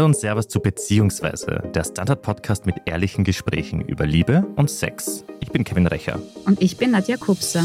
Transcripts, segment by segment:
Hallo und Servus zu Beziehungsweise, der Standard-Podcast mit ehrlichen Gesprächen über Liebe und Sex. Ich bin Kevin Recher. Und ich bin Nadja Kupser.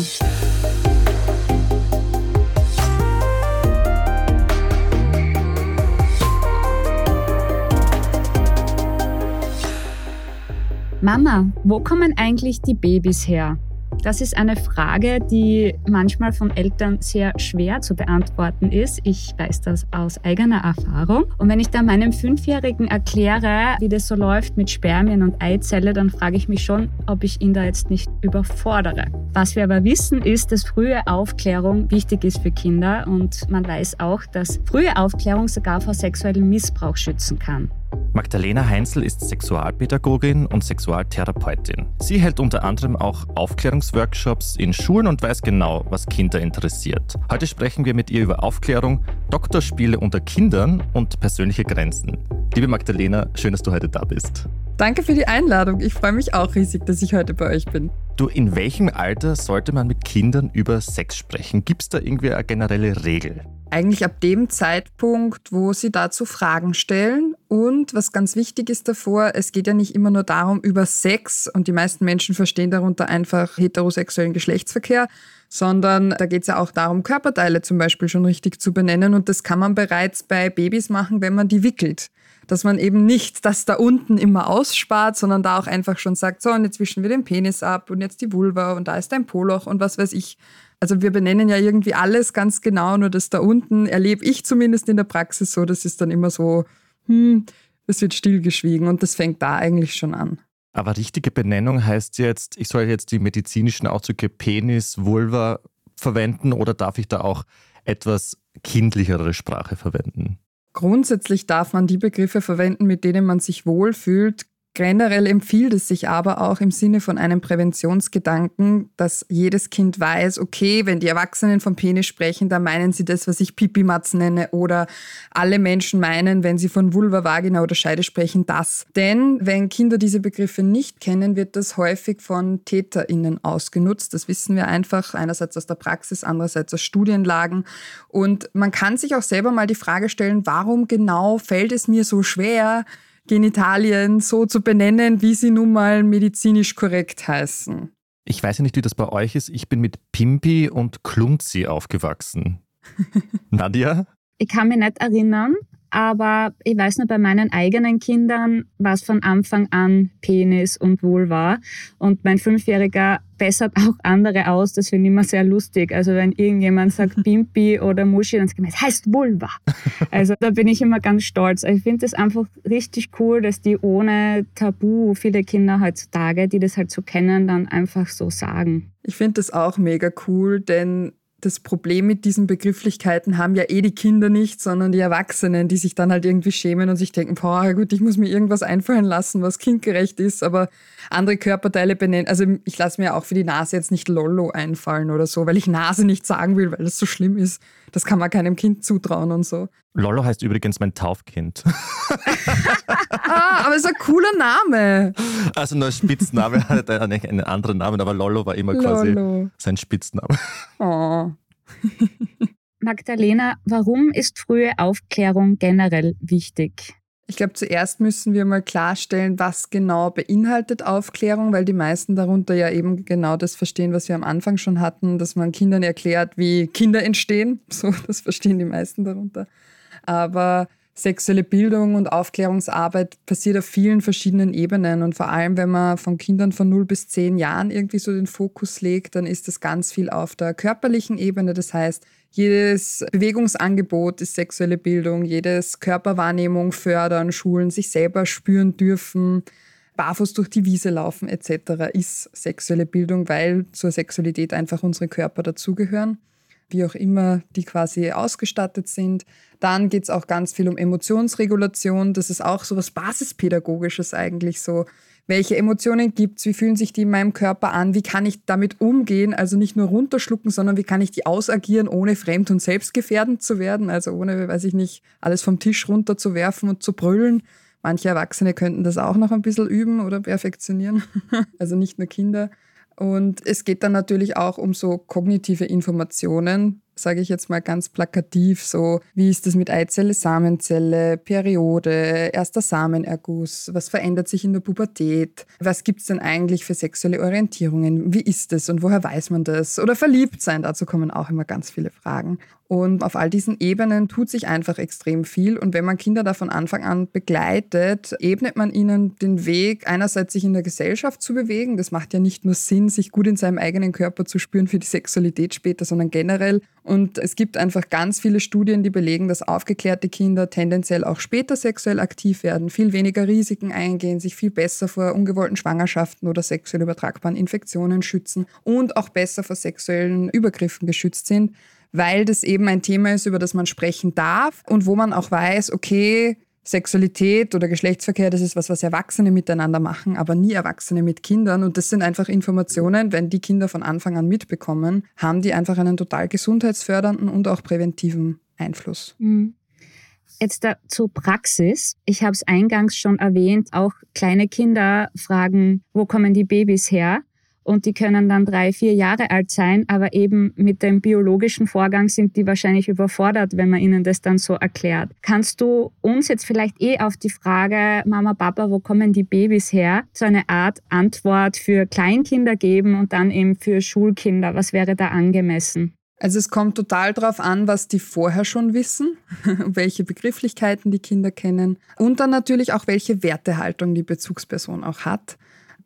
Mama, wo kommen eigentlich die Babys her? Das ist eine Frage, die manchmal von Eltern sehr schwer zu beantworten ist. Ich weiß das aus eigener Erfahrung. Und wenn ich dann meinem Fünfjährigen erkläre, wie das so läuft mit Spermien und Eizelle, dann frage ich mich schon, ob ich ihn da jetzt nicht überfordere. Was wir aber wissen, ist, dass frühe Aufklärung wichtig ist für Kinder. Und man weiß auch, dass frühe Aufklärung sogar vor sexuellem Missbrauch schützen kann. Magdalena Heinzel ist Sexualpädagogin und Sexualtherapeutin. Sie hält unter anderem auch Aufklärungsworkshops in Schulen und weiß genau, was Kinder interessiert. Heute sprechen wir mit ihr über Aufklärung, Doktorspiele unter Kindern und persönliche Grenzen. Liebe Magdalena, schön, dass du heute da bist. Danke für die Einladung. Ich freue mich auch riesig, dass ich heute bei euch bin. Du, in welchem Alter sollte man mit Kindern über Sex sprechen? Gibt es da irgendwie eine generelle Regel? Eigentlich ab dem Zeitpunkt, wo sie dazu Fragen stellen. Und was ganz wichtig ist davor, es geht ja nicht immer nur darum über Sex und die meisten Menschen verstehen darunter einfach heterosexuellen Geschlechtsverkehr, sondern da geht es ja auch darum, Körperteile zum Beispiel schon richtig zu benennen. Und das kann man bereits bei Babys machen, wenn man die wickelt dass man eben nicht das da unten immer ausspart, sondern da auch einfach schon sagt, so, und jetzt wischen wir den Penis ab und jetzt die Vulva und da ist ein Poloch und was weiß ich. Also wir benennen ja irgendwie alles ganz genau, nur das da unten erlebe ich zumindest in der Praxis so, das ist dann immer so, hm, es wird stillgeschwiegen und das fängt da eigentlich schon an. Aber richtige Benennung heißt jetzt, ich soll jetzt die medizinischen Ausdrücke Penis, Vulva verwenden oder darf ich da auch etwas kindlichere Sprache verwenden? Grundsätzlich darf man die Begriffe verwenden, mit denen man sich wohlfühlt. Generell empfiehlt es sich aber auch im Sinne von einem Präventionsgedanken, dass jedes Kind weiß, okay, wenn die Erwachsenen vom Penis sprechen, dann meinen sie das, was ich Pipimatz nenne oder alle Menschen meinen, wenn sie von Vulva, Vagina oder Scheide sprechen, das. Denn wenn Kinder diese Begriffe nicht kennen, wird das häufig von TäterInnen ausgenutzt. Das wissen wir einfach einerseits aus der Praxis, andererseits aus Studienlagen. Und man kann sich auch selber mal die Frage stellen, warum genau fällt es mir so schwer, Genitalien so zu benennen, wie sie nun mal medizinisch korrekt heißen. Ich weiß ja nicht, wie das bei euch ist. Ich bin mit Pimpi und Klunzi aufgewachsen. Nadja? Ich kann mich nicht erinnern, aber ich weiß nur, bei meinen eigenen Kindern war es von Anfang an Penis und Vulva. Und mein Fünfjähriger bessert auch andere aus. Das finde ich immer sehr lustig. Also wenn irgendjemand sagt Bimpi oder Muschi, dann sagt er, es heißt Vulva. Also da bin ich immer ganz stolz. Ich finde es einfach richtig cool, dass die ohne Tabu viele Kinder heutzutage, die das halt so kennen, dann einfach so sagen. Ich finde das auch mega cool, denn das Problem mit diesen Begrifflichkeiten haben ja eh die Kinder nicht, sondern die Erwachsenen, die sich dann halt irgendwie schämen und sich denken, boah, gut, ich muss mir irgendwas einfallen lassen, was kindgerecht ist, aber andere Körperteile benennen. Also ich lasse mir auch für die Nase jetzt nicht Lollo einfallen oder so, weil ich Nase nicht sagen will, weil das so schlimm ist. Das kann man keinem Kind zutrauen und so. Lollo heißt übrigens mein Taufkind. ah, aber es ist ein cooler Name. Also nur Spitzname hat er einen anderen Namen, aber Lollo war immer quasi Lollo. sein Spitzname. Oh. Magdalena, warum ist frühe Aufklärung generell wichtig? Ich glaube, zuerst müssen wir mal klarstellen, was genau beinhaltet Aufklärung, weil die meisten darunter ja eben genau das verstehen, was wir am Anfang schon hatten, dass man Kindern erklärt, wie Kinder entstehen. So, das verstehen die meisten darunter. Aber sexuelle Bildung und Aufklärungsarbeit passiert auf vielen verschiedenen Ebenen. Und vor allem, wenn man von Kindern von 0 bis 10 Jahren irgendwie so den Fokus legt, dann ist das ganz viel auf der körperlichen Ebene. Das heißt, jedes Bewegungsangebot ist sexuelle Bildung, jedes Körperwahrnehmung fördern, schulen, sich selber spüren dürfen, barfuß durch die Wiese laufen etc. ist sexuelle Bildung, weil zur Sexualität einfach unsere Körper dazugehören wie auch immer die quasi ausgestattet sind. Dann geht es auch ganz viel um Emotionsregulation. Das ist auch so was Basispädagogisches eigentlich so. Welche Emotionen gibt es? Wie fühlen sich die in meinem Körper an? Wie kann ich damit umgehen? Also nicht nur runterschlucken, sondern wie kann ich die ausagieren, ohne fremd- und selbstgefährdend zu werden? Also ohne, weiß ich nicht, alles vom Tisch runterzuwerfen und zu brüllen. Manche Erwachsene könnten das auch noch ein bisschen üben oder perfektionieren. also nicht nur Kinder. Und es geht dann natürlich auch um so kognitive Informationen, sage ich jetzt mal ganz plakativ, so wie ist es mit Eizelle, Samenzelle, Periode, erster Samenerguss, was verändert sich in der Pubertät, was gibt es denn eigentlich für sexuelle Orientierungen, wie ist es und woher weiß man das? Oder verliebt sein, dazu kommen auch immer ganz viele Fragen. Und auf all diesen Ebenen tut sich einfach extrem viel. Und wenn man Kinder da von Anfang an begleitet, ebnet man ihnen den Weg, einerseits sich in der Gesellschaft zu bewegen. Das macht ja nicht nur Sinn, sich gut in seinem eigenen Körper zu spüren für die Sexualität später, sondern generell. Und es gibt einfach ganz viele Studien, die belegen, dass aufgeklärte Kinder tendenziell auch später sexuell aktiv werden, viel weniger Risiken eingehen, sich viel besser vor ungewollten Schwangerschaften oder sexuell übertragbaren Infektionen schützen und auch besser vor sexuellen Übergriffen geschützt sind weil das eben ein Thema ist, über das man sprechen darf und wo man auch weiß, okay, Sexualität oder Geschlechtsverkehr, das ist was, was Erwachsene miteinander machen, aber nie Erwachsene mit Kindern. Und das sind einfach Informationen, wenn die Kinder von Anfang an mitbekommen, haben die einfach einen total gesundheitsfördernden und auch präventiven Einfluss. Mhm. Jetzt zur Praxis. Ich habe es eingangs schon erwähnt, auch kleine Kinder fragen, wo kommen die Babys her? Und die können dann drei, vier Jahre alt sein, aber eben mit dem biologischen Vorgang sind die wahrscheinlich überfordert, wenn man ihnen das dann so erklärt. Kannst du uns jetzt vielleicht eh auf die Frage, Mama, Papa, wo kommen die Babys her, so eine Art Antwort für Kleinkinder geben und dann eben für Schulkinder? Was wäre da angemessen? Also es kommt total darauf an, was die vorher schon wissen, welche Begrifflichkeiten die Kinder kennen und dann natürlich auch, welche Wertehaltung die Bezugsperson auch hat.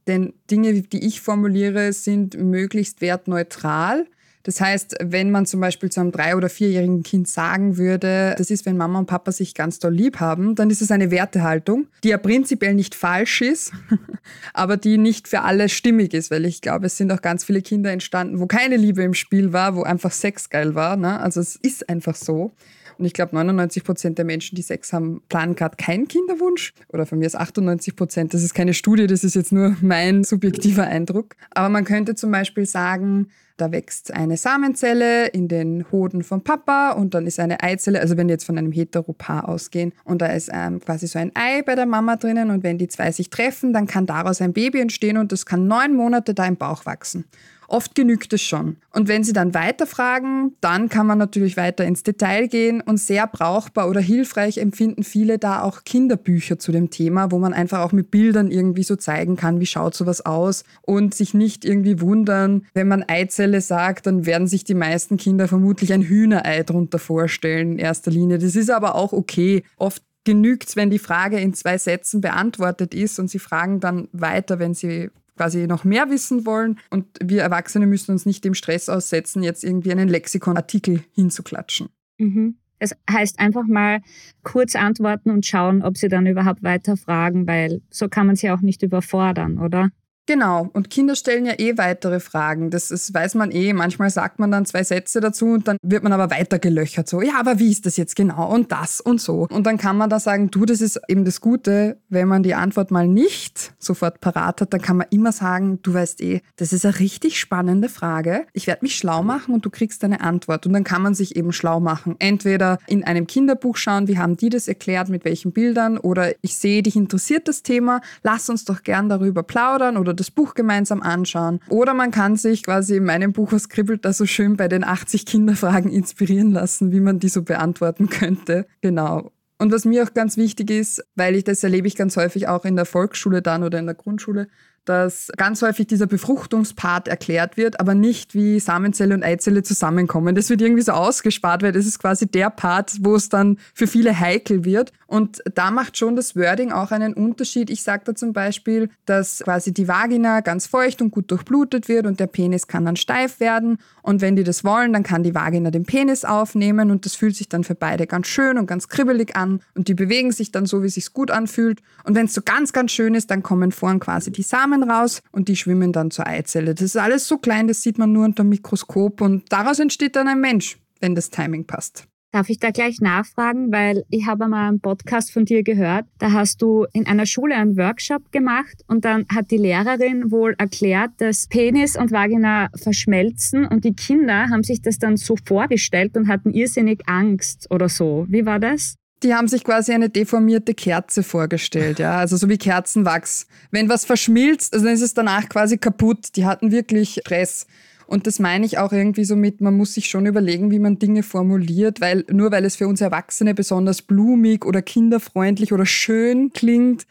Denn Dinge, die ich formuliere, sind möglichst wertneutral. Das heißt, wenn man zum Beispiel zu einem drei- oder vierjährigen Kind sagen würde, das ist, wenn Mama und Papa sich ganz doll lieb haben, dann ist es eine Wertehaltung, die ja prinzipiell nicht falsch ist, aber die nicht für alle stimmig ist, weil ich glaube, es sind auch ganz viele Kinder entstanden, wo keine Liebe im Spiel war, wo einfach Sex geil war. Ne? Also es ist einfach so. Und ich glaube, 99 Prozent der Menschen, die Sex haben, planen gerade keinen Kinderwunsch. Oder von mir ist 98 Prozent. Das ist keine Studie, das ist jetzt nur mein subjektiver Eindruck. Aber man könnte zum Beispiel sagen, da wächst eine Samenzelle in den Hoden vom Papa und dann ist eine Eizelle, also wenn wir jetzt von einem Heteropaar ausgehen und da ist ähm, quasi so ein Ei bei der Mama drinnen und wenn die zwei sich treffen, dann kann daraus ein Baby entstehen und das kann neun Monate da im Bauch wachsen. Oft genügt es schon. Und wenn Sie dann weiterfragen, dann kann man natürlich weiter ins Detail gehen und sehr brauchbar oder hilfreich empfinden viele da auch Kinderbücher zu dem Thema, wo man einfach auch mit Bildern irgendwie so zeigen kann, wie schaut sowas aus und sich nicht irgendwie wundern, wenn man Eizelle sagt, dann werden sich die meisten Kinder vermutlich ein Hühnerei drunter vorstellen in erster Linie. Das ist aber auch okay. Oft genügt es, wenn die Frage in zwei Sätzen beantwortet ist und sie fragen dann weiter, wenn sie quasi noch mehr wissen wollen. Und wir Erwachsene müssen uns nicht dem Stress aussetzen, jetzt irgendwie einen Lexikonartikel hinzuklatschen. Mhm. Das heißt einfach mal kurz antworten und schauen, ob sie dann überhaupt weiter fragen, weil so kann man sie auch nicht überfordern, oder? Genau, und Kinder stellen ja eh weitere Fragen. Das ist, weiß man eh. Manchmal sagt man dann zwei Sätze dazu und dann wird man aber weiter gelöchert. So, ja, aber wie ist das jetzt genau? Und das und so. Und dann kann man da sagen, du, das ist eben das Gute, wenn man die Antwort mal nicht sofort parat hat, dann kann man immer sagen, du weißt eh, das ist eine richtig spannende Frage. Ich werde mich schlau machen und du kriegst eine Antwort. Und dann kann man sich eben schlau machen. Entweder in einem Kinderbuch schauen, wie haben die das erklärt, mit welchen Bildern, oder ich sehe, dich interessiert das Thema, lass uns doch gern darüber plaudern oder das Buch gemeinsam anschauen. Oder man kann sich quasi in meinem Buch, was kribbelt da so schön bei den 80 Kinderfragen inspirieren lassen, wie man die so beantworten könnte. Genau. Und was mir auch ganz wichtig ist, weil ich das erlebe ich ganz häufig auch in der Volksschule dann oder in der Grundschule, dass ganz häufig dieser Befruchtungspart erklärt wird, aber nicht wie Samenzelle und Eizelle zusammenkommen. Das wird irgendwie so ausgespart, weil das ist quasi der Part, wo es dann für viele heikel wird. Und da macht schon das Wording auch einen Unterschied. Ich sage da zum Beispiel, dass quasi die Vagina ganz feucht und gut durchblutet wird und der Penis kann dann steif werden. Und wenn die das wollen, dann kann die Vagina den Penis aufnehmen und das fühlt sich dann für beide ganz schön und ganz kribbelig an und die bewegen sich dann so, wie sich gut anfühlt. Und wenn es so ganz, ganz schön ist, dann kommen vorn quasi die Samen Samen raus und die schwimmen dann zur Eizelle. Das ist alles so klein, das sieht man nur unter dem Mikroskop und daraus entsteht dann ein Mensch, wenn das Timing passt. Darf ich da gleich nachfragen, weil ich habe mal einen Podcast von dir gehört. Da hast du in einer Schule einen Workshop gemacht und dann hat die Lehrerin wohl erklärt, dass Penis und Vagina verschmelzen und die Kinder haben sich das dann so vorgestellt und hatten irrsinnig Angst oder so. Wie war das? Die haben sich quasi eine deformierte Kerze vorgestellt, ja, also so wie Kerzenwachs. Wenn was verschmilzt, also dann ist es danach quasi kaputt. Die hatten wirklich Stress. Und das meine ich auch irgendwie so mit, man muss sich schon überlegen, wie man Dinge formuliert, weil nur weil es für uns Erwachsene besonders blumig oder kinderfreundlich oder schön klingt,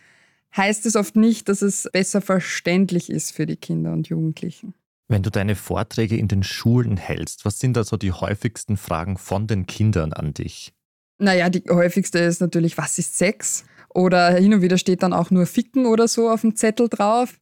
heißt es oft nicht, dass es besser verständlich ist für die Kinder und Jugendlichen. Wenn du deine Vorträge in den Schulen hältst, was sind da so die häufigsten Fragen von den Kindern an dich? Naja, die häufigste ist natürlich, was ist Sex? Oder hin und wieder steht dann auch nur Ficken oder so auf dem Zettel drauf.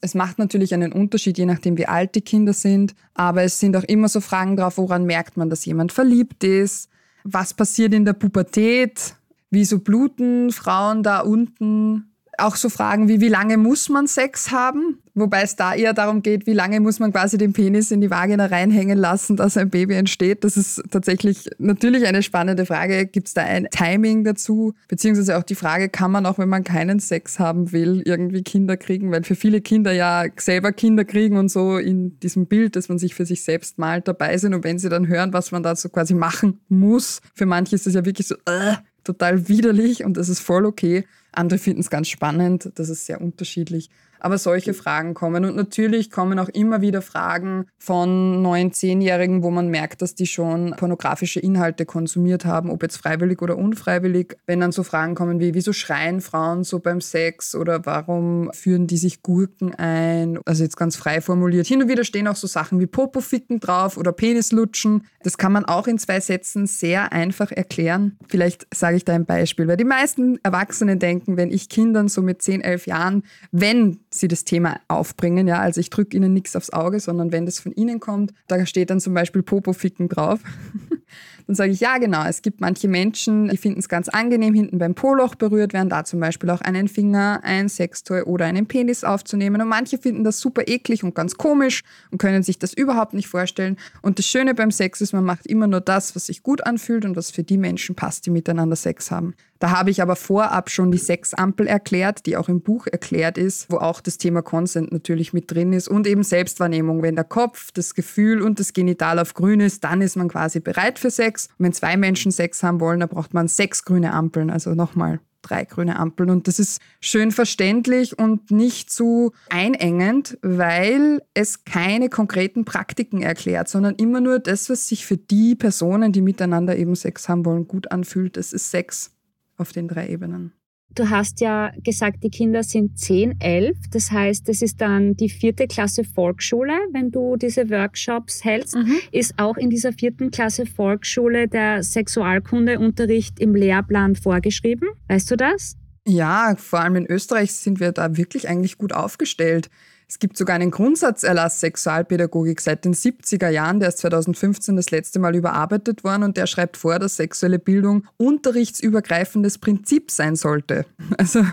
Es macht natürlich einen Unterschied, je nachdem, wie alt die Kinder sind. Aber es sind auch immer so Fragen drauf, woran merkt man, dass jemand verliebt ist? Was passiert in der Pubertät? Wieso bluten Frauen da unten? Auch so Fragen wie, wie lange muss man Sex haben? Wobei es da eher darum geht, wie lange muss man quasi den Penis in die Vagina reinhängen lassen, dass ein Baby entsteht. Das ist tatsächlich natürlich eine spannende Frage. Gibt es da ein Timing dazu? Beziehungsweise auch die Frage, kann man auch, wenn man keinen Sex haben will, irgendwie Kinder kriegen? Weil für viele Kinder ja selber Kinder kriegen und so in diesem Bild, dass man sich für sich selbst malt, dabei sind. Und wenn sie dann hören, was man da so quasi machen muss, für manche ist das ja wirklich so, äh, total widerlich und das ist voll okay. Andere finden es ganz spannend, das ist sehr unterschiedlich. Aber solche Fragen kommen. Und natürlich kommen auch immer wieder Fragen von neun, zehnjährigen, wo man merkt, dass die schon pornografische Inhalte konsumiert haben, ob jetzt freiwillig oder unfreiwillig. Wenn dann so Fragen kommen wie, wieso schreien Frauen so beim Sex oder warum führen die sich Gurken ein? Also jetzt ganz frei formuliert. Hin und wieder stehen auch so Sachen wie Popoficken drauf oder Penislutschen. Das kann man auch in zwei Sätzen sehr einfach erklären. Vielleicht sage ich da ein Beispiel, weil die meisten Erwachsenen denken, wenn ich Kindern so mit 10, 11 Jahren, wenn sie das Thema aufbringen, ja, also ich drücke ihnen nichts aufs Auge, sondern wenn das von ihnen kommt, da steht dann zum Beispiel Popo-Ficken drauf. Dann sage ich, ja genau, es gibt manche Menschen, die finden es ganz angenehm, hinten beim Poloch berührt werden, da zum Beispiel auch einen Finger, ein Sextoy oder einen Penis aufzunehmen. Und manche finden das super eklig und ganz komisch und können sich das überhaupt nicht vorstellen. Und das Schöne beim Sex ist, man macht immer nur das, was sich gut anfühlt und was für die Menschen passt, die miteinander Sex haben. Da habe ich aber vorab schon die Sexampel erklärt, die auch im Buch erklärt ist, wo auch das Thema Consent natürlich mit drin ist und eben Selbstwahrnehmung. Wenn der Kopf, das Gefühl und das Genital auf grün ist, dann ist man quasi bereit für Sex. Und wenn zwei Menschen Sex haben wollen, dann braucht man sechs grüne Ampeln, also nochmal drei grüne Ampeln. Und das ist schön verständlich und nicht zu einengend, weil es keine konkreten Praktiken erklärt, sondern immer nur das, was sich für die Personen, die miteinander eben Sex haben wollen, gut anfühlt. Das ist Sex auf den drei Ebenen. Du hast ja gesagt, die Kinder sind 10, 11. Das heißt, das ist dann die vierte Klasse Volksschule, wenn du diese Workshops hältst. Mhm. Ist auch in dieser vierten Klasse Volksschule der Sexualkundeunterricht im Lehrplan vorgeschrieben? Weißt du das? Ja, vor allem in Österreich sind wir da wirklich eigentlich gut aufgestellt. Es gibt sogar einen Grundsatzerlass Sexualpädagogik seit den 70er Jahren, der ist 2015 das letzte Mal überarbeitet worden und der schreibt vor, dass sexuelle Bildung unterrichtsübergreifendes Prinzip sein sollte. Also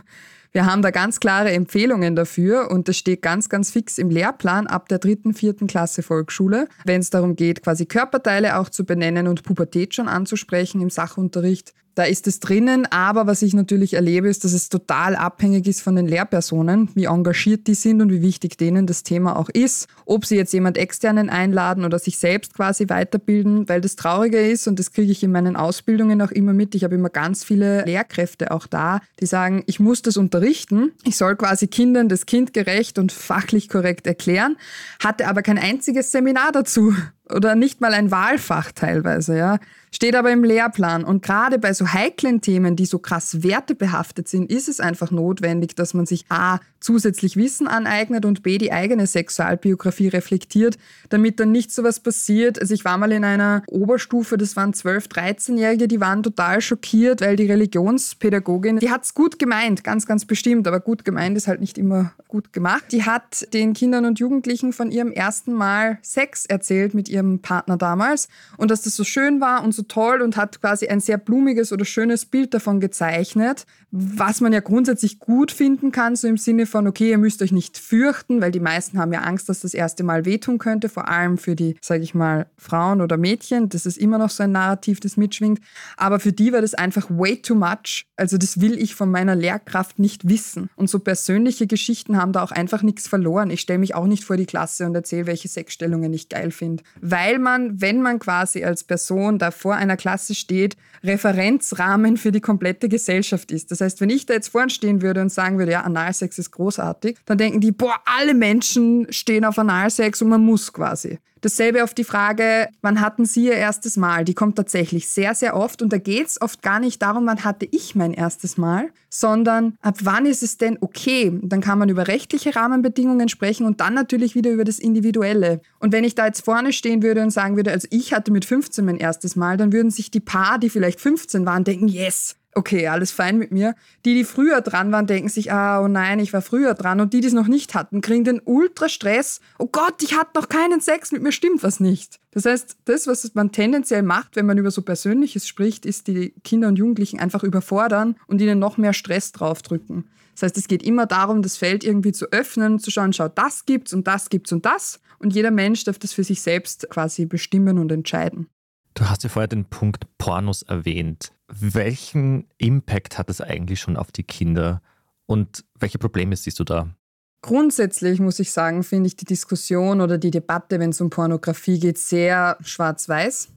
wir haben da ganz klare Empfehlungen dafür und das steht ganz, ganz fix im Lehrplan ab der dritten, vierten Klasse Volksschule, wenn es darum geht, quasi Körperteile auch zu benennen und Pubertät schon anzusprechen im Sachunterricht. Da ist es drinnen, aber was ich natürlich erlebe, ist, dass es total abhängig ist von den Lehrpersonen, wie engagiert die sind und wie wichtig denen das Thema auch ist. Ob sie jetzt jemand externen einladen oder sich selbst quasi weiterbilden, weil das Traurige ist und das kriege ich in meinen Ausbildungen auch immer mit. Ich habe immer ganz viele Lehrkräfte auch da, die sagen, ich muss das unterrichten. Ich soll quasi Kindern das kindgerecht und fachlich korrekt erklären, hatte aber kein einziges Seminar dazu oder nicht mal ein Wahlfach teilweise, ja. Steht aber im Lehrplan. Und gerade bei so heiklen Themen, die so krass wertebehaftet sind, ist es einfach notwendig, dass man sich A, zusätzlich Wissen aneignet und B, die eigene Sexualbiografie reflektiert, damit dann nicht so was passiert. Also ich war mal in einer Oberstufe, das waren 12-, 13-Jährige, die waren total schockiert, weil die Religionspädagogin, die hat's gut gemeint, ganz, ganz bestimmt, aber gut gemeint ist halt nicht immer gut gemacht. Die hat den Kindern und Jugendlichen von ihrem ersten Mal Sex erzählt mit ihrem Partner damals und dass das so schön war und so toll und hat quasi ein sehr blumiges oder schönes Bild davon gezeichnet, was man ja grundsätzlich gut finden kann, so im Sinne von, okay, ihr müsst euch nicht fürchten, weil die meisten haben ja Angst, dass das erste Mal wehtun könnte, vor allem für die, sage ich mal, Frauen oder Mädchen. Das ist immer noch so ein Narrativ, das mitschwingt. Aber für die war das einfach way too much. Also das will ich von meiner Lehrkraft nicht wissen. Und so persönliche Geschichten haben da auch einfach nichts verloren. Ich stelle mich auch nicht vor die Klasse und erzähle, welche Sexstellungen ich geil finde. Weil man, wenn man quasi als Person da vor einer Klasse steht, Referenzrahmen für die komplette Gesellschaft ist. Das heißt, wenn ich da jetzt vorne stehen würde und sagen würde, ja, Analsex ist großartig, dann denken die, boah, alle Menschen stehen auf Analsex und man muss quasi. Dasselbe auf die Frage, wann hatten Sie Ihr erstes Mal? Die kommt tatsächlich sehr, sehr oft und da geht es oft gar nicht darum, wann hatte ich mein erstes Mal, sondern ab wann ist es denn okay? Dann kann man über rechtliche Rahmenbedingungen sprechen und dann natürlich wieder über das Individuelle. Und wenn ich da jetzt vorne stehen würde und sagen würde, also ich hatte mit 15 mein erstes Mal, dann würden sich die Paar, die vielleicht 15 waren, denken, yes, okay, alles fein mit mir. Die, die früher dran waren, denken sich, ah, oh nein, ich war früher dran. Und die, die es noch nicht hatten, kriegen den Ultra-Stress. Oh Gott, ich hatte noch keinen Sex, mit mir stimmt was nicht. Das heißt, das, was man tendenziell macht, wenn man über so Persönliches spricht, ist die Kinder und Jugendlichen einfach überfordern und ihnen noch mehr Stress draufdrücken. Das heißt, es geht immer darum, das Feld irgendwie zu öffnen, zu schauen, schau, das gibt's und das gibt's und das. Und jeder Mensch darf das für sich selbst quasi bestimmen und entscheiden. Du hast ja vorher den Punkt Pornos erwähnt. Welchen Impact hat es eigentlich schon auf die Kinder und welche Probleme siehst du da? Grundsätzlich muss ich sagen, finde ich die Diskussion oder die Debatte, wenn es um Pornografie geht, sehr schwarz-weiß.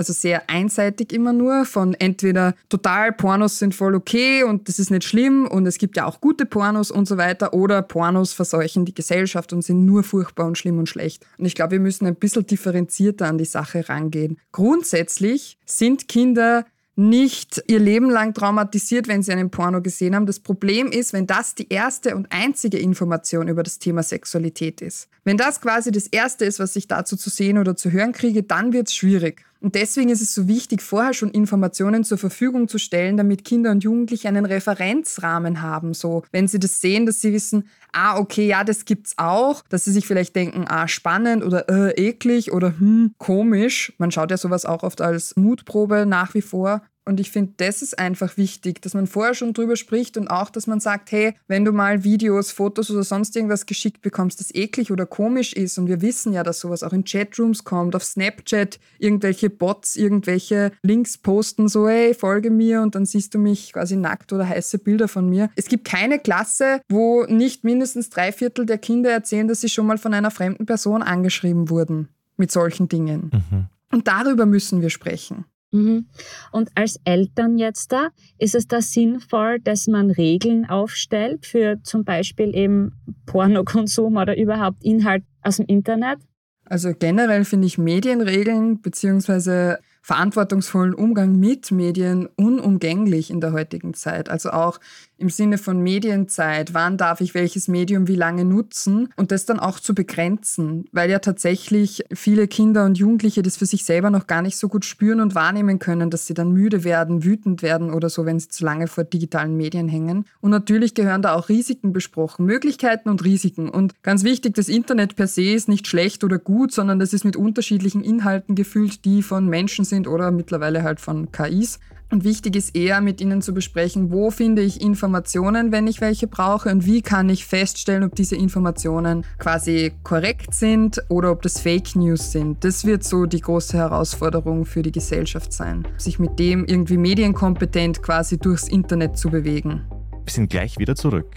Also sehr einseitig immer nur von entweder total Pornos sind voll okay und das ist nicht schlimm und es gibt ja auch gute Pornos und so weiter oder Pornos verseuchen die Gesellschaft und sind nur furchtbar und schlimm und schlecht. Und ich glaube, wir müssen ein bisschen differenzierter an die Sache rangehen. Grundsätzlich sind Kinder nicht ihr Leben lang traumatisiert, wenn sie einen Porno gesehen haben. Das Problem ist, wenn das die erste und einzige Information über das Thema Sexualität ist. Wenn das quasi das Erste ist, was ich dazu zu sehen oder zu hören kriege, dann wird es schwierig. Und deswegen ist es so wichtig, vorher schon Informationen zur Verfügung zu stellen, damit Kinder und Jugendliche einen Referenzrahmen haben. So, wenn sie das sehen, dass sie wissen, ah, okay, ja, das gibt's auch, dass sie sich vielleicht denken, ah, spannend oder äh, eklig oder hm, komisch. Man schaut ja sowas auch oft als Mutprobe nach wie vor. Und ich finde, das ist einfach wichtig, dass man vorher schon drüber spricht und auch, dass man sagt, hey, wenn du mal Videos, Fotos oder sonst irgendwas geschickt bekommst, das eklig oder komisch ist, und wir wissen ja, dass sowas auch in Chatrooms kommt, auf Snapchat irgendwelche Bots, irgendwelche Links posten, so, hey, folge mir und dann siehst du mich quasi nackt oder heiße Bilder von mir. Es gibt keine Klasse, wo nicht mindestens drei Viertel der Kinder erzählen, dass sie schon mal von einer fremden Person angeschrieben wurden mit solchen Dingen. Mhm. Und darüber müssen wir sprechen. Mhm. Und als Eltern jetzt da, ist es da sinnvoll, dass man Regeln aufstellt für zum Beispiel eben Pornokonsum oder überhaupt Inhalt aus dem Internet? Also generell finde ich Medienregeln bzw verantwortungsvollen Umgang mit Medien unumgänglich in der heutigen Zeit. Also auch im Sinne von Medienzeit, wann darf ich welches Medium wie lange nutzen und das dann auch zu begrenzen, weil ja tatsächlich viele Kinder und Jugendliche das für sich selber noch gar nicht so gut spüren und wahrnehmen können, dass sie dann müde werden, wütend werden oder so, wenn sie zu lange vor digitalen Medien hängen. Und natürlich gehören da auch Risiken besprochen, Möglichkeiten und Risiken. Und ganz wichtig, das Internet per se ist nicht schlecht oder gut, sondern das ist mit unterschiedlichen Inhalten gefüllt, die von Menschen sind oder mittlerweile halt von KIs. Und wichtig ist eher, mit ihnen zu besprechen, wo finde ich Informationen, wenn ich welche brauche und wie kann ich feststellen, ob diese Informationen quasi korrekt sind oder ob das Fake News sind. Das wird so die große Herausforderung für die Gesellschaft sein, sich mit dem irgendwie medienkompetent quasi durchs Internet zu bewegen. Wir sind gleich wieder zurück.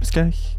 Bis gleich.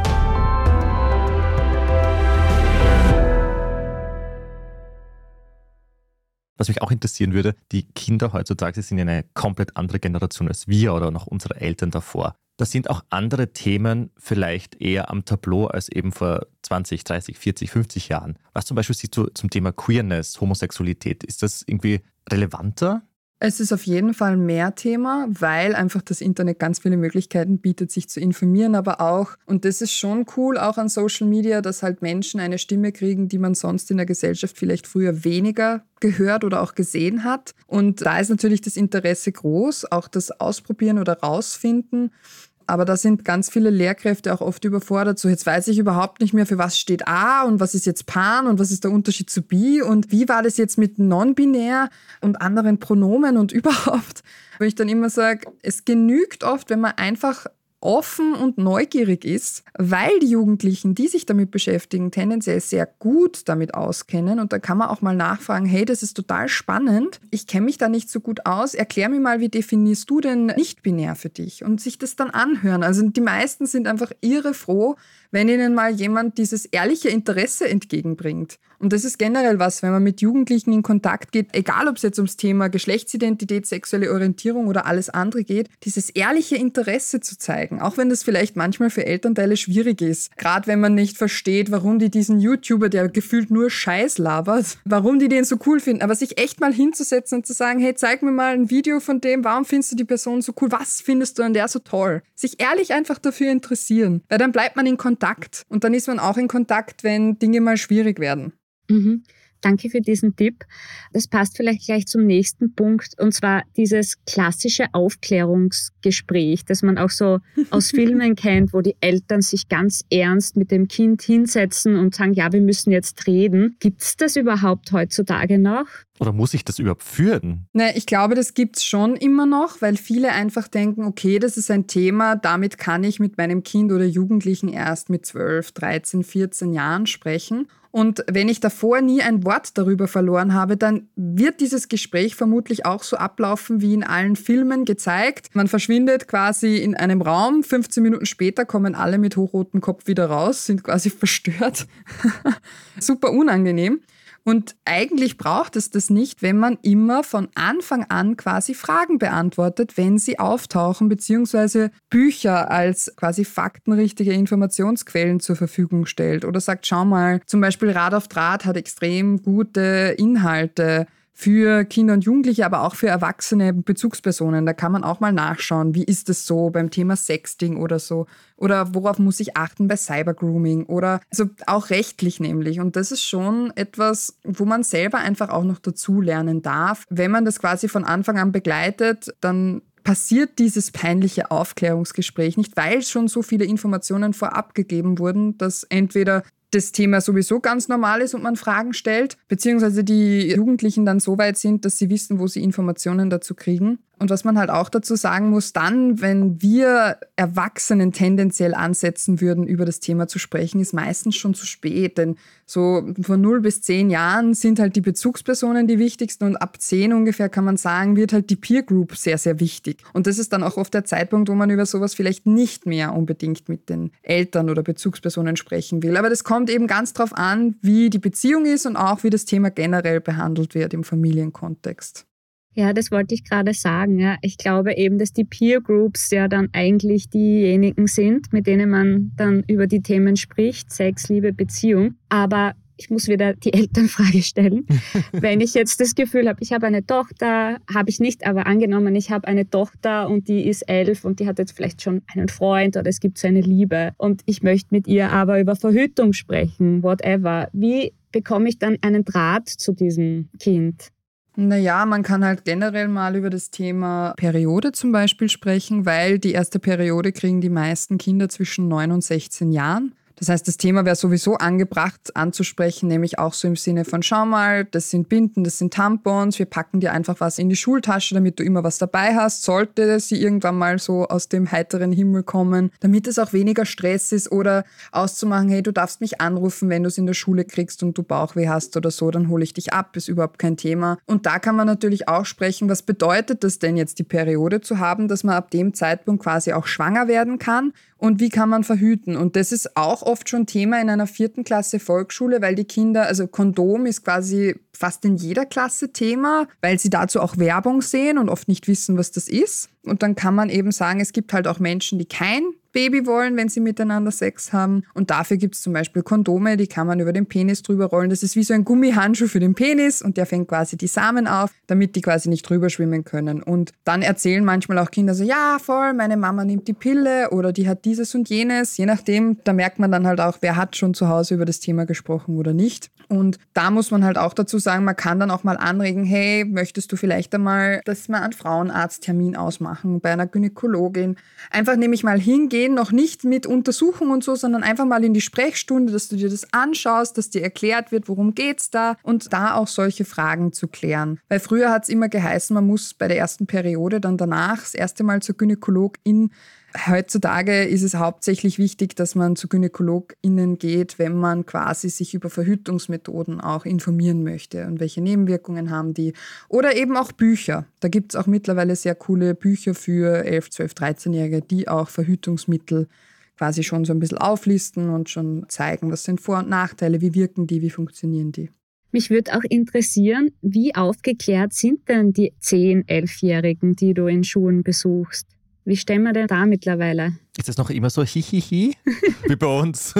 Was mich auch interessieren würde, die Kinder heutzutage sind ja eine komplett andere Generation als wir oder noch unsere Eltern davor. Da sind auch andere Themen vielleicht eher am Tableau als eben vor 20, 30, 40, 50 Jahren. Was zum Beispiel siehst du zum Thema Queerness, Homosexualität? Ist das irgendwie relevanter? Es ist auf jeden Fall mehr Thema, weil einfach das Internet ganz viele Möglichkeiten bietet, sich zu informieren, aber auch, und das ist schon cool, auch an Social Media, dass halt Menschen eine Stimme kriegen, die man sonst in der Gesellschaft vielleicht früher weniger gehört oder auch gesehen hat. Und da ist natürlich das Interesse groß, auch das Ausprobieren oder Rausfinden. Aber da sind ganz viele Lehrkräfte auch oft überfordert. So, jetzt weiß ich überhaupt nicht mehr, für was steht A und was ist jetzt Pan und was ist der Unterschied zu B und wie war das jetzt mit non-binär und anderen Pronomen und überhaupt. Wo ich dann immer sage, es genügt oft, wenn man einfach offen und neugierig ist, weil die Jugendlichen, die sich damit beschäftigen, tendenziell sehr gut damit auskennen. Und da kann man auch mal nachfragen, hey, das ist total spannend. Ich kenne mich da nicht so gut aus. Erklär mir mal, wie definierst du denn nicht binär für dich? Und sich das dann anhören. Also die meisten sind einfach irre froh, wenn ihnen mal jemand dieses ehrliche Interesse entgegenbringt. Und das ist generell was, wenn man mit Jugendlichen in Kontakt geht, egal ob es jetzt ums Thema Geschlechtsidentität, sexuelle Orientierung oder alles andere geht, dieses ehrliche Interesse zu zeigen, auch wenn das vielleicht manchmal für Elternteile schwierig ist. Gerade wenn man nicht versteht, warum die diesen YouTuber, der gefühlt nur Scheiß labert, warum die den so cool finden. Aber sich echt mal hinzusetzen und zu sagen, hey, zeig mir mal ein Video von dem, warum findest du die Person so cool, was findest du an der so toll? Sich ehrlich einfach dafür interessieren, weil dann bleibt man in Kontakt und dann ist man auch in Kontakt, wenn Dinge mal schwierig werden. Mhm. Danke für diesen Tipp. Das passt vielleicht gleich zum nächsten Punkt, und zwar dieses klassische Aufklärungsgespräch, das man auch so aus Filmen kennt, wo die Eltern sich ganz ernst mit dem Kind hinsetzen und sagen, ja, wir müssen jetzt reden. Gibt es das überhaupt heutzutage noch? Oder muss ich das überhaupt führen? Ne, ich glaube, das gibt es schon immer noch, weil viele einfach denken, okay, das ist ein Thema, damit kann ich mit meinem Kind oder Jugendlichen erst mit 12, 13, 14 Jahren sprechen. Und wenn ich davor nie ein Wort darüber verloren habe, dann wird dieses Gespräch vermutlich auch so ablaufen wie in allen Filmen gezeigt. Man verschwindet quasi in einem Raum, 15 Minuten später kommen alle mit hochrotem Kopf wieder raus, sind quasi verstört. Super unangenehm. Und eigentlich braucht es das nicht, wenn man immer von Anfang an quasi Fragen beantwortet, wenn sie auftauchen, beziehungsweise Bücher als quasi faktenrichtige Informationsquellen zur Verfügung stellt oder sagt, schau mal, zum Beispiel Rad auf Draht hat extrem gute Inhalte für Kinder und Jugendliche, aber auch für erwachsene Bezugspersonen. Da kann man auch mal nachschauen, wie ist es so beim Thema Sexting oder so. Oder worauf muss ich achten bei Cybergrooming oder also auch rechtlich nämlich. Und das ist schon etwas, wo man selber einfach auch noch dazu lernen darf. Wenn man das quasi von Anfang an begleitet, dann passiert dieses peinliche Aufklärungsgespräch nicht, weil schon so viele Informationen vorab gegeben wurden, dass entweder das Thema sowieso ganz normal ist und man Fragen stellt, beziehungsweise die Jugendlichen dann so weit sind, dass sie wissen, wo sie Informationen dazu kriegen. Und was man halt auch dazu sagen muss, dann, wenn wir Erwachsenen tendenziell ansetzen würden, über das Thema zu sprechen, ist meistens schon zu spät. Denn so von 0 bis 10 Jahren sind halt die Bezugspersonen die wichtigsten und ab 10 ungefähr kann man sagen, wird halt die Peer Group sehr, sehr wichtig. Und das ist dann auch oft der Zeitpunkt, wo man über sowas vielleicht nicht mehr unbedingt mit den Eltern oder Bezugspersonen sprechen will. Aber das kommt eben ganz drauf an, wie die Beziehung ist und auch wie das Thema generell behandelt wird im Familienkontext. Ja, das wollte ich gerade sagen. Ja. Ich glaube eben, dass die Peer Groups ja dann eigentlich diejenigen sind, mit denen man dann über die Themen spricht, Sex, Liebe, Beziehung. Aber ich muss wieder die Elternfrage stellen. Wenn ich jetzt das Gefühl habe, ich habe eine Tochter, habe ich nicht, aber angenommen, ich habe eine Tochter und die ist elf und die hat jetzt vielleicht schon einen Freund oder es gibt so eine Liebe und ich möchte mit ihr aber über Verhütung sprechen, whatever. Wie bekomme ich dann einen Draht zu diesem Kind? Naja, man kann halt generell mal über das Thema Periode zum Beispiel sprechen, weil die erste Periode kriegen die meisten Kinder zwischen 9 und 16 Jahren. Das heißt, das Thema wäre sowieso angebracht anzusprechen, nämlich auch so im Sinne von, schau mal, das sind Binden, das sind Tampons, wir packen dir einfach was in die Schultasche, damit du immer was dabei hast, sollte sie irgendwann mal so aus dem heiteren Himmel kommen, damit es auch weniger Stress ist oder auszumachen, hey, du darfst mich anrufen, wenn du es in der Schule kriegst und du Bauchweh hast oder so, dann hole ich dich ab, ist überhaupt kein Thema. Und da kann man natürlich auch sprechen, was bedeutet das denn jetzt, die Periode zu haben, dass man ab dem Zeitpunkt quasi auch schwanger werden kann und wie kann man verhüten. Und das ist auch oft schon Thema in einer vierten Klasse Volksschule, weil die Kinder, also Kondom ist quasi fast in jeder Klasse Thema, weil sie dazu auch Werbung sehen und oft nicht wissen, was das ist. Und dann kann man eben sagen, es gibt halt auch Menschen, die kein Baby wollen, wenn sie miteinander Sex haben. Und dafür gibt es zum Beispiel Kondome, die kann man über den Penis drüber rollen. Das ist wie so ein Gummihandschuh für den Penis und der fängt quasi die Samen auf, damit die quasi nicht drüber schwimmen können. Und dann erzählen manchmal auch Kinder so, ja, voll, meine Mama nimmt die Pille oder die hat dieses und jenes. Je nachdem, da merkt man dann halt auch, wer hat schon zu Hause über das Thema gesprochen oder nicht. Und da muss man halt auch dazu sagen, man kann dann auch mal anregen, hey, möchtest du vielleicht einmal, dass wir einen Frauenarzttermin ausmachen bei einer Gynäkologin. Einfach nämlich mal hingehen, noch nicht mit Untersuchung und so, sondern einfach mal in die Sprechstunde, dass du dir das anschaust, dass dir erklärt wird, worum geht's da und da auch solche Fragen zu klären. Weil früher hat es immer geheißen, man muss bei der ersten Periode dann danach das erste Mal zur Gynäkologin Heutzutage ist es hauptsächlich wichtig, dass man zu GynäkologInnen geht, wenn man quasi sich über Verhütungsmethoden auch informieren möchte und welche Nebenwirkungen haben die. Oder eben auch Bücher. Da gibt es auch mittlerweile sehr coole Bücher für 11, 12, 13-Jährige, die auch Verhütungsmittel quasi schon so ein bisschen auflisten und schon zeigen, was sind Vor- und Nachteile, wie wirken die, wie funktionieren die. Mich würde auch interessieren, wie aufgeklärt sind denn die 10-, 11-Jährigen, die du in Schulen besuchst? Wie stellen wir denn da mittlerweile? Ist das noch immer so hihihi wie bei uns?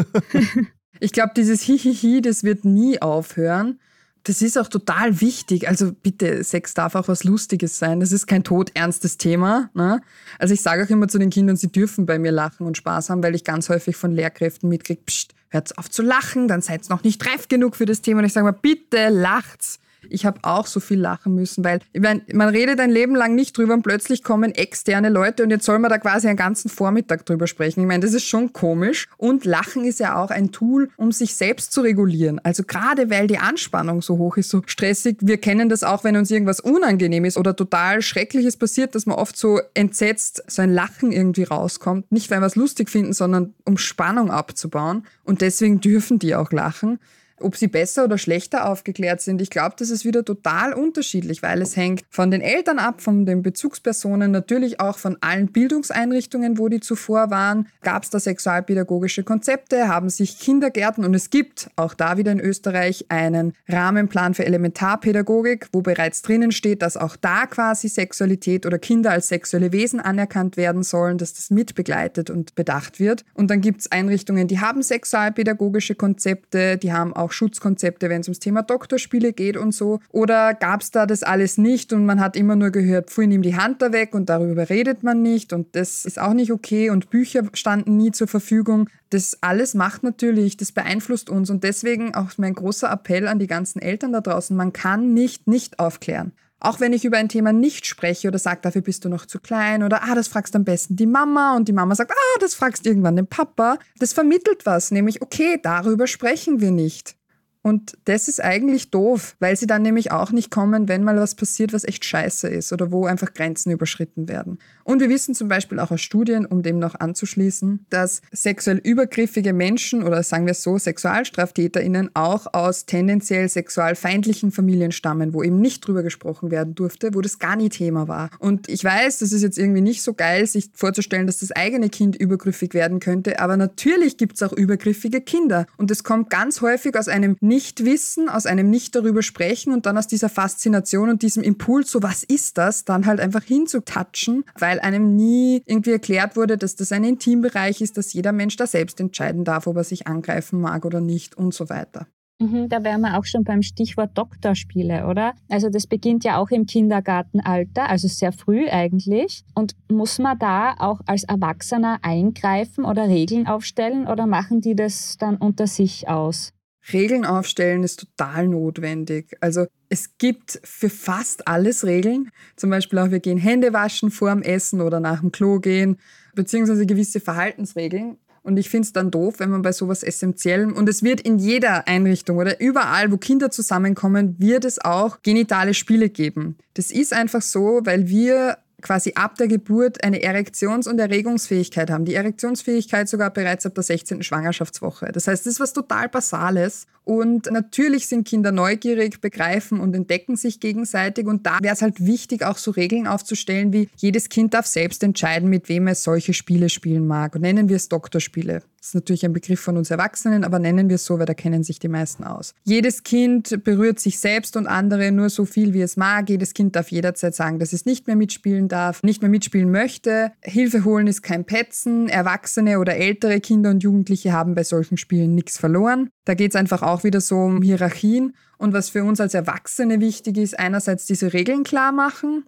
ich glaube, dieses hihihi, das wird nie aufhören. Das ist auch total wichtig. Also bitte, Sex darf auch was Lustiges sein. Das ist kein todernstes Thema. Ne? Also ich sage auch immer zu den Kindern, sie dürfen bei mir lachen und Spaß haben, weil ich ganz häufig von Lehrkräften mitkriege, pst, hört auf zu lachen, dann seid ihr noch nicht reif genug für das Thema. Und ich sage mal, bitte lacht's. Ich habe auch so viel lachen müssen, weil ich mein, man redet ein Leben lang nicht drüber und plötzlich kommen externe Leute und jetzt soll man da quasi einen ganzen Vormittag drüber sprechen. Ich meine, das ist schon komisch. Und Lachen ist ja auch ein Tool, um sich selbst zu regulieren. Also gerade weil die Anspannung so hoch ist, so stressig. Wir kennen das auch, wenn uns irgendwas unangenehm ist oder total Schreckliches passiert, dass man oft so entsetzt so ein Lachen irgendwie rauskommt. Nicht, weil wir es lustig finden, sondern um Spannung abzubauen. Und deswegen dürfen die auch lachen. Ob sie besser oder schlechter aufgeklärt sind, ich glaube, das ist wieder total unterschiedlich, weil es hängt von den Eltern ab, von den Bezugspersonen, natürlich auch von allen Bildungseinrichtungen, wo die zuvor waren. Gab es da sexualpädagogische Konzepte, haben sich Kindergärten und es gibt auch da wieder in Österreich einen Rahmenplan für Elementarpädagogik, wo bereits drinnen steht, dass auch da quasi Sexualität oder Kinder als sexuelle Wesen anerkannt werden sollen, dass das mitbegleitet und bedacht wird. Und dann gibt es Einrichtungen, die haben sexualpädagogische Konzepte, die haben auch auch Schutzkonzepte, wenn es ums Thema Doktorspiele geht und so? Oder gab es da das alles nicht und man hat immer nur gehört, pfui, nimm die Hand da weg und darüber redet man nicht und das ist auch nicht okay und Bücher standen nie zur Verfügung. Das alles macht natürlich, das beeinflusst uns und deswegen auch mein großer Appell an die ganzen Eltern da draußen, man kann nicht nicht aufklären. Auch wenn ich über ein Thema nicht spreche oder sage, dafür bist du noch zu klein oder ah, das fragst am besten die Mama und die Mama sagt, ah, das fragst irgendwann den Papa, das vermittelt was, nämlich okay, darüber sprechen wir nicht. Und das ist eigentlich doof, weil sie dann nämlich auch nicht kommen, wenn mal was passiert, was echt scheiße ist oder wo einfach Grenzen überschritten werden. Und wir wissen zum Beispiel auch aus Studien, um dem noch anzuschließen, dass sexuell übergriffige Menschen oder sagen wir so, SexualstraftäterInnen auch aus tendenziell sexualfeindlichen Familien stammen, wo eben nicht drüber gesprochen werden durfte, wo das gar nie Thema war. Und ich weiß, das ist jetzt irgendwie nicht so geil, sich vorzustellen, dass das eigene Kind übergriffig werden könnte, aber natürlich gibt es auch übergriffige Kinder. Und es kommt ganz häufig aus einem Nichtwissen, aus einem Nicht darüber sprechen und dann aus dieser Faszination und diesem Impuls, so was ist das, dann halt einfach hinzutatschen, weil einem nie irgendwie erklärt wurde, dass das ein Intimbereich ist, dass jeder Mensch da selbst entscheiden darf, ob er sich angreifen mag oder nicht und so weiter. Mhm, da wären wir auch schon beim Stichwort Doktorspiele, oder? Also das beginnt ja auch im Kindergartenalter, also sehr früh eigentlich. Und muss man da auch als Erwachsener eingreifen oder Regeln aufstellen oder machen die das dann unter sich aus? Regeln aufstellen ist total notwendig. Also es gibt für fast alles Regeln. Zum Beispiel auch, wir gehen Hände waschen vor dem Essen oder nach dem Klo gehen, beziehungsweise gewisse Verhaltensregeln. Und ich finde es dann doof, wenn man bei sowas Essentiellem, und es wird in jeder Einrichtung oder überall, wo Kinder zusammenkommen, wird es auch genitale Spiele geben. Das ist einfach so, weil wir quasi ab der Geburt eine Erektions- und Erregungsfähigkeit haben. Die Erektionsfähigkeit sogar bereits ab der 16. Schwangerschaftswoche. Das heißt, das ist was total Basales. Und natürlich sind Kinder neugierig, begreifen und entdecken sich gegenseitig. Und da wäre es halt wichtig, auch so Regeln aufzustellen, wie jedes Kind darf selbst entscheiden, mit wem es solche Spiele spielen mag. Und nennen wir es Doktorspiele. Das ist natürlich ein Begriff von uns Erwachsenen, aber nennen wir es so, weil da kennen sich die meisten aus. Jedes Kind berührt sich selbst und andere nur so viel, wie es mag. Jedes Kind darf jederzeit sagen, dass es nicht mehr mitspielen darf, nicht mehr mitspielen möchte. Hilfe holen ist kein Petzen. Erwachsene oder ältere Kinder und Jugendliche haben bei solchen Spielen nichts verloren. Da geht es einfach auch wieder so um Hierarchien. Und was für uns als Erwachsene wichtig ist, einerseits diese Regeln klar machen,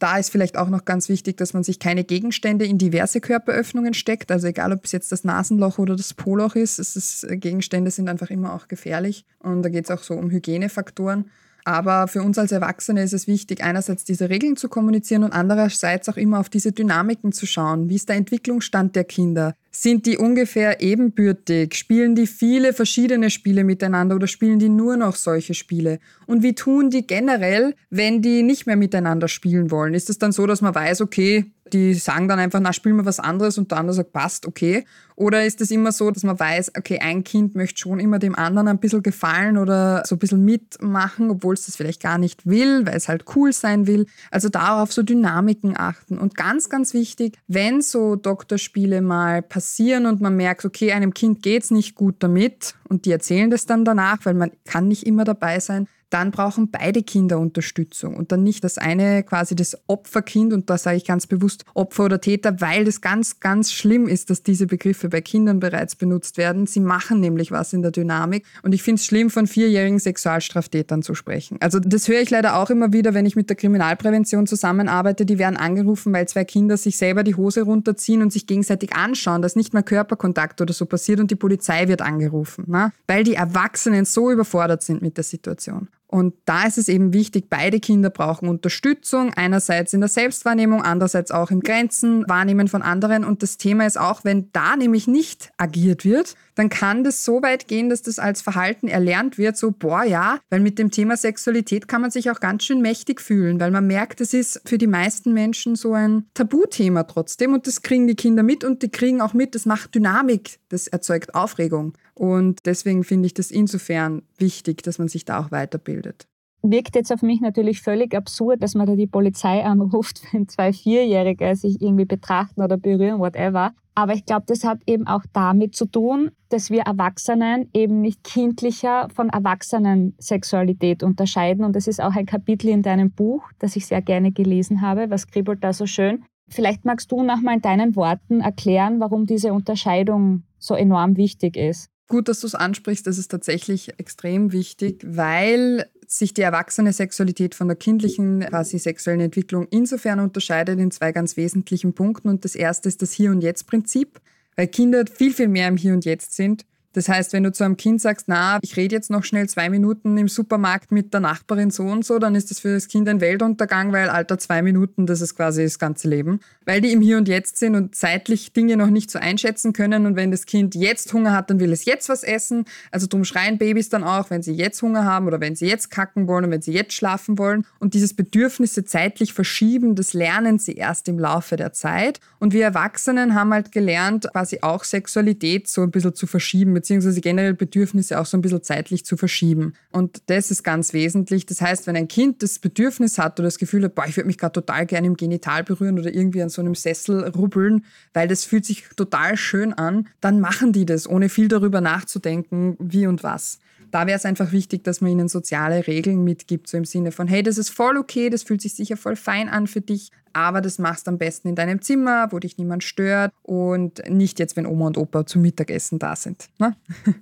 da ist vielleicht auch noch ganz wichtig, dass man sich keine Gegenstände in diverse Körperöffnungen steckt. Also egal, ob es jetzt das Nasenloch oder das Poloch ist, ist Gegenstände sind einfach immer auch gefährlich. Und da geht es auch so um Hygienefaktoren. Aber für uns als Erwachsene ist es wichtig, einerseits diese Regeln zu kommunizieren und andererseits auch immer auf diese Dynamiken zu schauen. Wie ist der Entwicklungsstand der Kinder? Sind die ungefähr ebenbürtig? Spielen die viele verschiedene Spiele miteinander oder spielen die nur noch solche Spiele? Und wie tun die generell, wenn die nicht mehr miteinander spielen wollen? Ist es dann so, dass man weiß, okay, die sagen dann einfach, na, spielen wir was anderes und der andere sagt, passt, okay. Oder ist es immer so, dass man weiß, okay, ein Kind möchte schon immer dem anderen ein bisschen gefallen oder so ein bisschen mitmachen, obwohl es das vielleicht gar nicht will, weil es halt cool sein will. Also darauf so Dynamiken achten. Und ganz, ganz wichtig, wenn so Doktorspiele mal passieren und man merkt, okay, einem Kind geht's nicht gut damit und die erzählen das dann danach, weil man kann nicht immer dabei sein, dann brauchen beide Kinder Unterstützung und dann nicht das eine quasi das Opferkind und da sage ich ganz bewusst Opfer oder Täter, weil das ganz, ganz schlimm ist, dass diese Begriffe bei Kindern bereits benutzt werden. Sie machen nämlich was in der Dynamik und ich finde es schlimm, von vierjährigen Sexualstraftätern zu sprechen. Also das höre ich leider auch immer wieder, wenn ich mit der Kriminalprävention zusammenarbeite. Die werden angerufen, weil zwei Kinder sich selber die Hose runterziehen und sich gegenseitig anschauen, dass nicht mehr Körperkontakt oder so passiert und die Polizei wird angerufen, ne? weil die Erwachsenen so überfordert sind mit der Situation. Und da ist es eben wichtig, beide Kinder brauchen Unterstützung, einerseits in der Selbstwahrnehmung, andererseits auch im Grenzen wahrnehmen von anderen. Und das Thema ist auch, wenn da nämlich nicht agiert wird, dann kann das so weit gehen, dass das als Verhalten erlernt wird, so, boah, ja, weil mit dem Thema Sexualität kann man sich auch ganz schön mächtig fühlen, weil man merkt, es ist für die meisten Menschen so ein Tabuthema trotzdem und das kriegen die Kinder mit und die kriegen auch mit, das macht Dynamik, das erzeugt Aufregung. Und deswegen finde ich das insofern wichtig, dass man sich da auch weiterbildet. Wirkt jetzt auf mich natürlich völlig absurd, dass man da die Polizei anruft, wenn zwei Vierjährige sich irgendwie betrachten oder berühren, whatever. Aber ich glaube, das hat eben auch damit zu tun, dass wir Erwachsenen eben nicht kindlicher von Erwachsenen Sexualität unterscheiden. Und das ist auch ein Kapitel in deinem Buch, das ich sehr gerne gelesen habe. Was kribbelt da so schön? Vielleicht magst du nochmal in deinen Worten erklären, warum diese Unterscheidung so enorm wichtig ist. Gut, dass du es ansprichst, das ist tatsächlich extrem wichtig, weil sich die erwachsene Sexualität von der kindlichen quasi sexuellen Entwicklung insofern unterscheidet in zwei ganz wesentlichen Punkten. Und das erste ist das Hier- und Jetzt-Prinzip, weil Kinder viel, viel mehr im Hier und Jetzt sind das heißt, wenn du zu einem Kind sagst, na, ich rede jetzt noch schnell zwei Minuten im Supermarkt mit der Nachbarin so und so, dann ist das für das Kind ein Weltuntergang, weil Alter zwei Minuten, das ist quasi das ganze Leben. Weil die im Hier und Jetzt sind und zeitlich Dinge noch nicht so einschätzen können und wenn das Kind jetzt Hunger hat, dann will es jetzt was essen. Also drum schreien Babys dann auch, wenn sie jetzt Hunger haben oder wenn sie jetzt kacken wollen und wenn sie jetzt schlafen wollen. Und dieses Bedürfnisse zeitlich verschieben, das lernen sie erst im Laufe der Zeit. Und wir Erwachsenen haben halt gelernt, quasi auch Sexualität so ein bisschen zu verschieben beziehungsweise generell Bedürfnisse auch so ein bisschen zeitlich zu verschieben. Und das ist ganz wesentlich. Das heißt, wenn ein Kind das Bedürfnis hat oder das Gefühl hat, boah, ich würde mich gerade total gerne im Genital berühren oder irgendwie an so einem Sessel rubbeln, weil das fühlt sich total schön an, dann machen die das, ohne viel darüber nachzudenken, wie und was da wäre es einfach wichtig, dass man ihnen soziale Regeln mitgibt, so im Sinne von, hey, das ist voll okay, das fühlt sich sicher voll fein an für dich, aber das machst am besten in deinem Zimmer, wo dich niemand stört und nicht jetzt, wenn Oma und Opa zum Mittagessen da sind. Ne?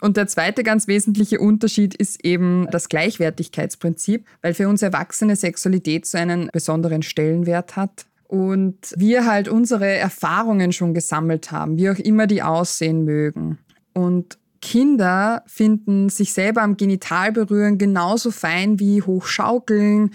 Und der zweite ganz wesentliche Unterschied ist eben das Gleichwertigkeitsprinzip, weil für uns Erwachsene Sexualität so einen besonderen Stellenwert hat. Und wir halt unsere Erfahrungen schon gesammelt haben, wie auch immer die aussehen mögen. Und Kinder finden sich selber am Genital berühren genauso fein wie hochschaukeln,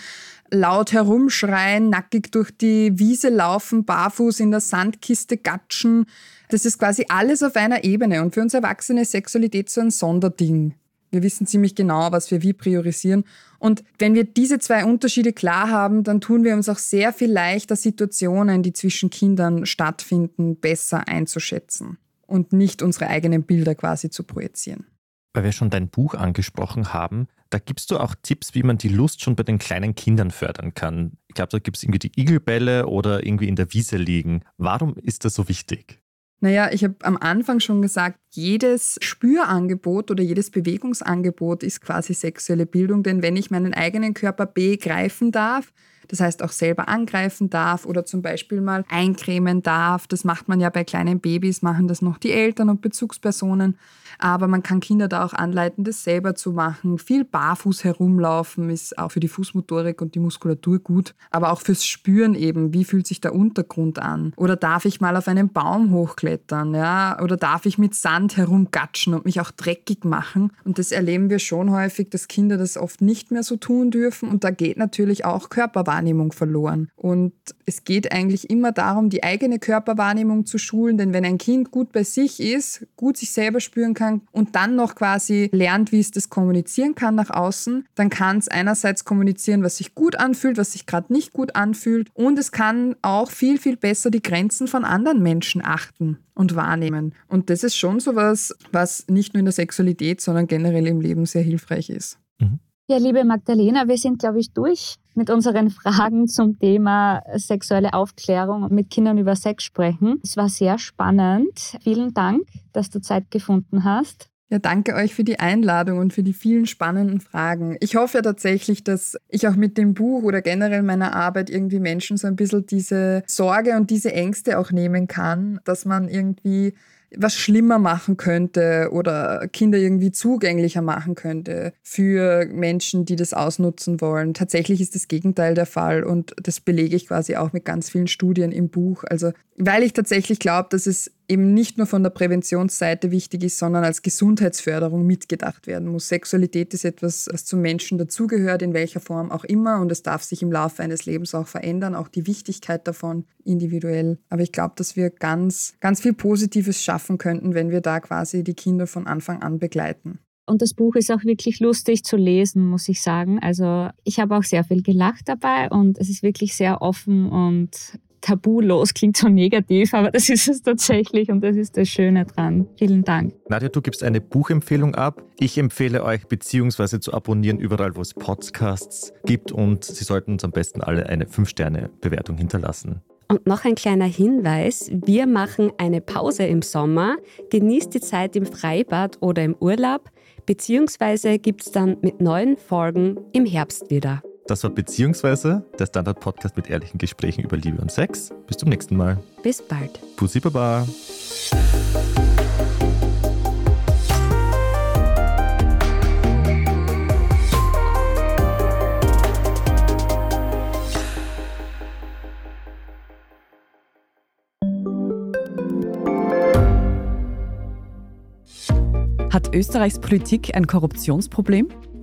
laut herumschreien, nackig durch die Wiese laufen, barfuß in der Sandkiste gatschen. Das ist quasi alles auf einer Ebene. Und für uns Erwachsene ist Sexualität so ein Sonderding. Wir wissen ziemlich genau, was wir wie priorisieren. Und wenn wir diese zwei Unterschiede klar haben, dann tun wir uns auch sehr viel leichter, Situationen, die zwischen Kindern stattfinden, besser einzuschätzen und nicht unsere eigenen Bilder quasi zu projizieren. Weil wir schon dein Buch angesprochen haben, da gibst du auch Tipps, wie man die Lust schon bei den kleinen Kindern fördern kann. Ich glaube, da gibt es irgendwie die Igelbälle oder irgendwie in der Wiese liegen. Warum ist das so wichtig? Naja, ich habe am Anfang schon gesagt, jedes Spürangebot oder jedes Bewegungsangebot ist quasi sexuelle Bildung, denn wenn ich meinen eigenen Körper begreifen darf, das heißt auch selber angreifen darf oder zum Beispiel mal eincremen darf. Das macht man ja bei kleinen Babys, machen das noch die Eltern und Bezugspersonen. Aber man kann Kinder da auch anleiten, das selber zu machen. Viel barfuß herumlaufen ist auch für die Fußmotorik und die Muskulatur gut. Aber auch fürs Spüren eben, wie fühlt sich der Untergrund an? Oder darf ich mal auf einen Baum hochklettern? Ja? Oder darf ich mit Sand herumgatschen und mich auch dreckig machen? Und das erleben wir schon häufig, dass Kinder das oft nicht mehr so tun dürfen. Und da geht natürlich auch Körperwahrnehmung Körperwahrnehmung verloren. Und es geht eigentlich immer darum, die eigene Körperwahrnehmung zu schulen, denn wenn ein Kind gut bei sich ist, gut sich selber spüren kann und dann noch quasi lernt, wie es das kommunizieren kann nach außen, dann kann es einerseits kommunizieren, was sich gut anfühlt, was sich gerade nicht gut anfühlt und es kann auch viel, viel besser die Grenzen von anderen Menschen achten und wahrnehmen. Und das ist schon so was, was nicht nur in der Sexualität, sondern generell im Leben sehr hilfreich ist. Mhm. Ja, liebe Magdalena, wir sind, glaube ich, durch mit unseren Fragen zum Thema sexuelle Aufklärung und mit Kindern über Sex sprechen. Es war sehr spannend. Vielen Dank, dass du Zeit gefunden hast. Ja, danke euch für die Einladung und für die vielen spannenden Fragen. Ich hoffe tatsächlich, dass ich auch mit dem Buch oder generell meiner Arbeit irgendwie Menschen so ein bisschen diese Sorge und diese Ängste auch nehmen kann, dass man irgendwie was schlimmer machen könnte oder Kinder irgendwie zugänglicher machen könnte für Menschen, die das ausnutzen wollen. Tatsächlich ist das Gegenteil der Fall und das belege ich quasi auch mit ganz vielen Studien im Buch. Also, weil ich tatsächlich glaube, dass es eben nicht nur von der Präventionsseite wichtig ist, sondern als Gesundheitsförderung mitgedacht werden muss. Sexualität ist etwas, was zum Menschen dazugehört, in welcher Form auch immer, und es darf sich im Laufe eines Lebens auch verändern, auch die Wichtigkeit davon individuell. Aber ich glaube, dass wir ganz, ganz viel Positives schaffen könnten, wenn wir da quasi die Kinder von Anfang an begleiten. Und das Buch ist auch wirklich lustig zu lesen, muss ich sagen. Also ich habe auch sehr viel gelacht dabei und es ist wirklich sehr offen und tabulos klingt so negativ, aber das ist es tatsächlich und das ist das Schöne dran. Vielen Dank. Nadja, du gibst eine Buchempfehlung ab. Ich empfehle euch, beziehungsweise zu abonnieren, überall, wo es Podcasts gibt und Sie sollten uns am besten alle eine 5-Sterne-Bewertung hinterlassen. Und noch ein kleiner Hinweis, wir machen eine Pause im Sommer. Genießt die Zeit im Freibad oder im Urlaub, beziehungsweise gibt es dann mit neuen Folgen im Herbst wieder. Das war Beziehungsweise, der Standard-Podcast mit ehrlichen Gesprächen über Liebe und Sex. Bis zum nächsten Mal. Bis bald. Pussy Baba. Hat Österreichs Politik ein Korruptionsproblem?